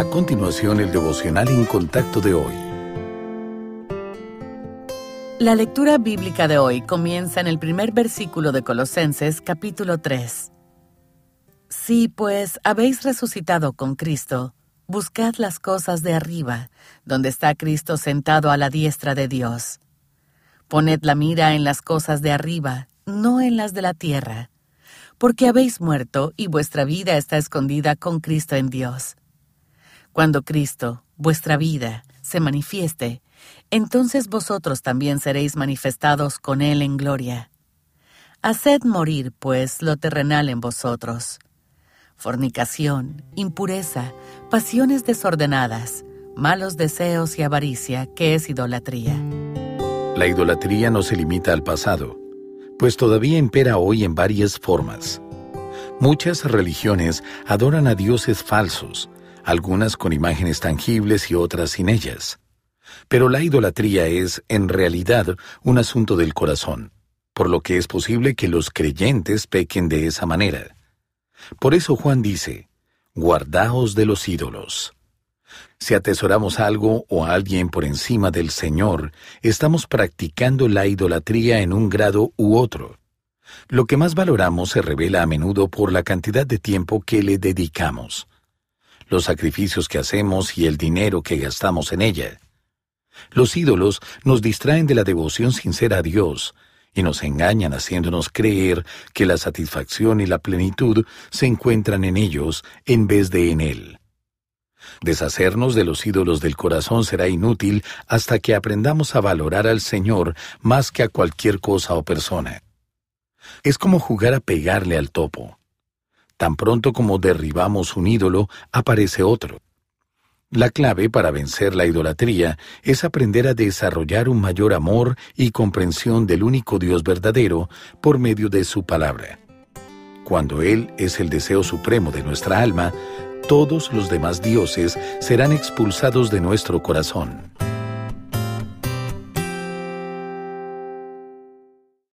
A continuación, el devocional en contacto de hoy. La lectura bíblica de hoy comienza en el primer versículo de Colosenses capítulo 3. Si pues habéis resucitado con Cristo, buscad las cosas de arriba, donde está Cristo sentado a la diestra de Dios. Poned la mira en las cosas de arriba, no en las de la tierra, porque habéis muerto y vuestra vida está escondida con Cristo en Dios. Cuando Cristo, vuestra vida, se manifieste, entonces vosotros también seréis manifestados con Él en gloria. Haced morir, pues, lo terrenal en vosotros. Fornicación, impureza, pasiones desordenadas, malos deseos y avaricia, que es idolatría. La idolatría no se limita al pasado, pues todavía impera hoy en varias formas. Muchas religiones adoran a dioses falsos, algunas con imágenes tangibles y otras sin ellas. Pero la idolatría es, en realidad, un asunto del corazón, por lo que es posible que los creyentes pequen de esa manera. Por eso Juan dice, Guardaos de los ídolos. Si atesoramos algo o a alguien por encima del Señor, estamos practicando la idolatría en un grado u otro. Lo que más valoramos se revela a menudo por la cantidad de tiempo que le dedicamos, los sacrificios que hacemos y el dinero que gastamos en ella. Los ídolos nos distraen de la devoción sincera a Dios y nos engañan haciéndonos creer que la satisfacción y la plenitud se encuentran en ellos en vez de en Él. Deshacernos de los ídolos del corazón será inútil hasta que aprendamos a valorar al Señor más que a cualquier cosa o persona. Es como jugar a pegarle al topo. Tan pronto como derribamos un ídolo, aparece otro. La clave para vencer la idolatría es aprender a desarrollar un mayor amor y comprensión del único Dios verdadero por medio de su palabra. Cuando Él es el deseo supremo de nuestra alma, todos los demás dioses serán expulsados de nuestro corazón.